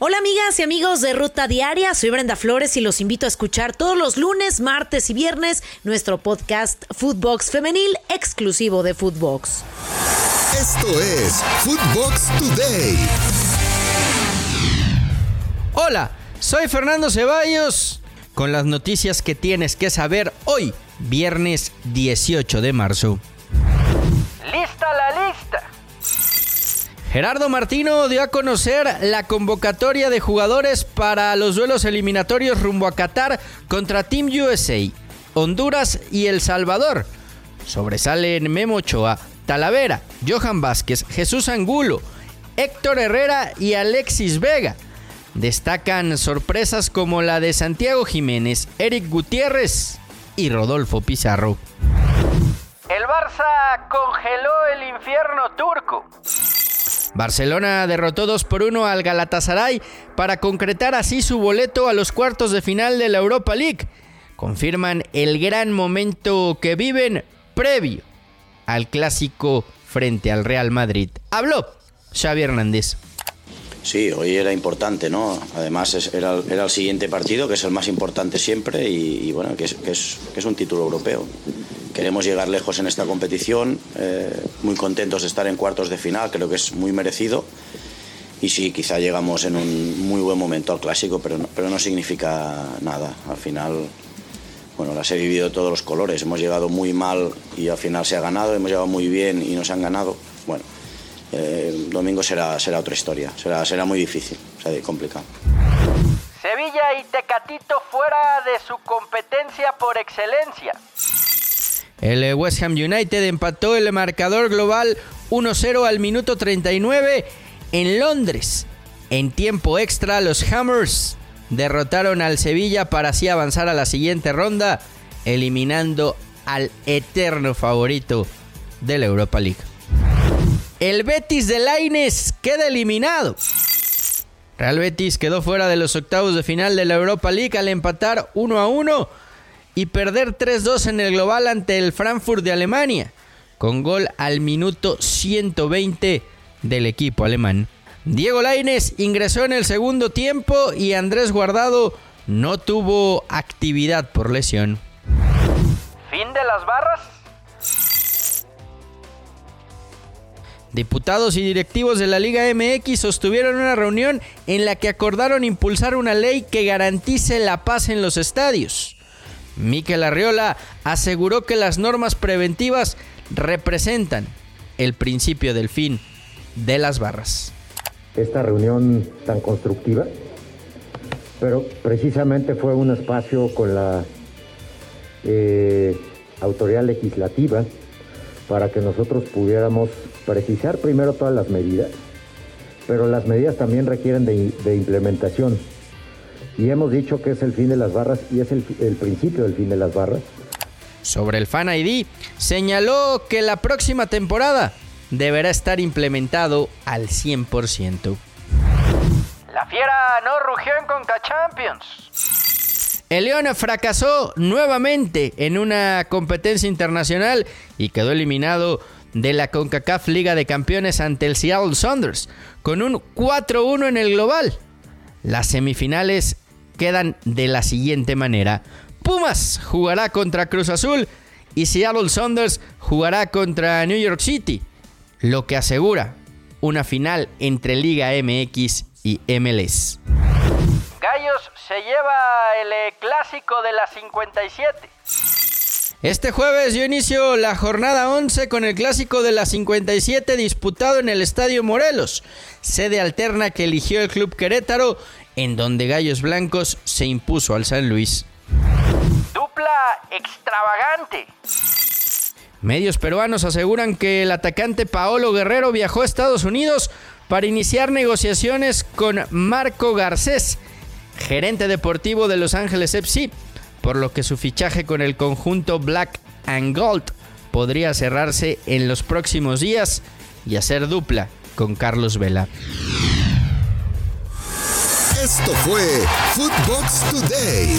Hola amigas y amigos de Ruta Diaria, soy Brenda Flores y los invito a escuchar todos los lunes, martes y viernes nuestro podcast Footbox Femenil exclusivo de Footbox. Esto es Footbox Today. Hola, soy Fernando Ceballos con las noticias que tienes que saber hoy, viernes 18 de marzo. Gerardo Martino dio a conocer la convocatoria de jugadores para los duelos eliminatorios rumbo a Qatar contra Team USA, Honduras y El Salvador. Sobresalen Memo Ochoa, Talavera, Johan Vázquez, Jesús Angulo, Héctor Herrera y Alexis Vega. Destacan sorpresas como la de Santiago Jiménez, Eric Gutiérrez y Rodolfo Pizarro. El Barça congeló el infierno turco. Barcelona derrotó 2 por 1 al Galatasaray para concretar así su boleto a los cuartos de final de la Europa League. Confirman el gran momento que viven previo al clásico frente al Real Madrid. Habló Xavi Hernández. Sí, hoy era importante, ¿no? Además era, el siguiente partido, que es el más importante siempre y, bueno, que es un título europeo. Queremos llegar lejos en esta competición, eh, muy contentos de estar en cuartos de final, creo que es muy merecido. Y sí, quizá llegamos en un muy buen momento al clásico, pero no, pero no significa nada. Al final, bueno, las he vivido todos los colores. Hemos llegado muy mal y al final se ha ganado, hemos llegado muy bien y nos han ganado. Bueno, eh, domingo será, será otra historia, será, será muy difícil, será complicado. Sevilla y Tecatito fuera de su competencia por excelencia. El eh, West Ham United empató el marcador global 1-0 al minuto 39 en Londres. En tiempo extra, los Hammers derrotaron al Sevilla para así avanzar a la siguiente ronda, eliminando al eterno favorito de la Europa League. El Betis de Laines queda eliminado. Real Betis quedó fuera de los octavos de final de la Europa League al empatar 1 a 1 y perder 3-2 en el global ante el Frankfurt de Alemania, con gol al minuto 120 del equipo alemán. Diego Laines ingresó en el segundo tiempo y Andrés Guardado no tuvo actividad por lesión. ¿Fin de las barras? Diputados y directivos de la Liga MX sostuvieron una reunión en la que acordaron impulsar una ley que garantice la paz en los estadios. Miquel Arriola aseguró que las normas preventivas representan el principio del fin de las barras. Esta reunión tan constructiva, pero precisamente fue un espacio con la eh, autoridad legislativa para que nosotros pudiéramos precisar primero todas las medidas, pero las medidas también requieren de implementación y hemos dicho que es el fin de las barras y es el, principio del fin de las barras. Sobre el Fan ID, señaló que la próxima temporada deberá estar implementado al 100%. La fiera no rugió en Conca Champions. El León fracasó nuevamente en una competencia internacional y quedó eliminado de la CONCACAF Liga de Campeones ante el Seattle Saunders con un 4-1 en el global. Las semifinales quedan de la siguiente manera. Pumas jugará contra Cruz Azul y Seattle Saunders jugará contra New York City, lo que asegura una final entre Liga MX y MLS. Gallos se lleva el eh, clásico de la 57. Este jueves dio inicio la jornada 11 con el clásico de la 57 disputado en el Estadio Morelos, sede alterna que eligió el Club Querétaro en donde Gallos Blancos se impuso al San Luis. Dupla extravagante. Medios peruanos aseguran que el atacante Paolo Guerrero viajó a Estados Unidos para iniciar negociaciones con Marco Garcés, gerente deportivo de Los Ángeles FC, por lo que su fichaje con el conjunto Black and Gold podría cerrarse en los próximos días y hacer dupla con Carlos Vela. Esto fue Footbox Today.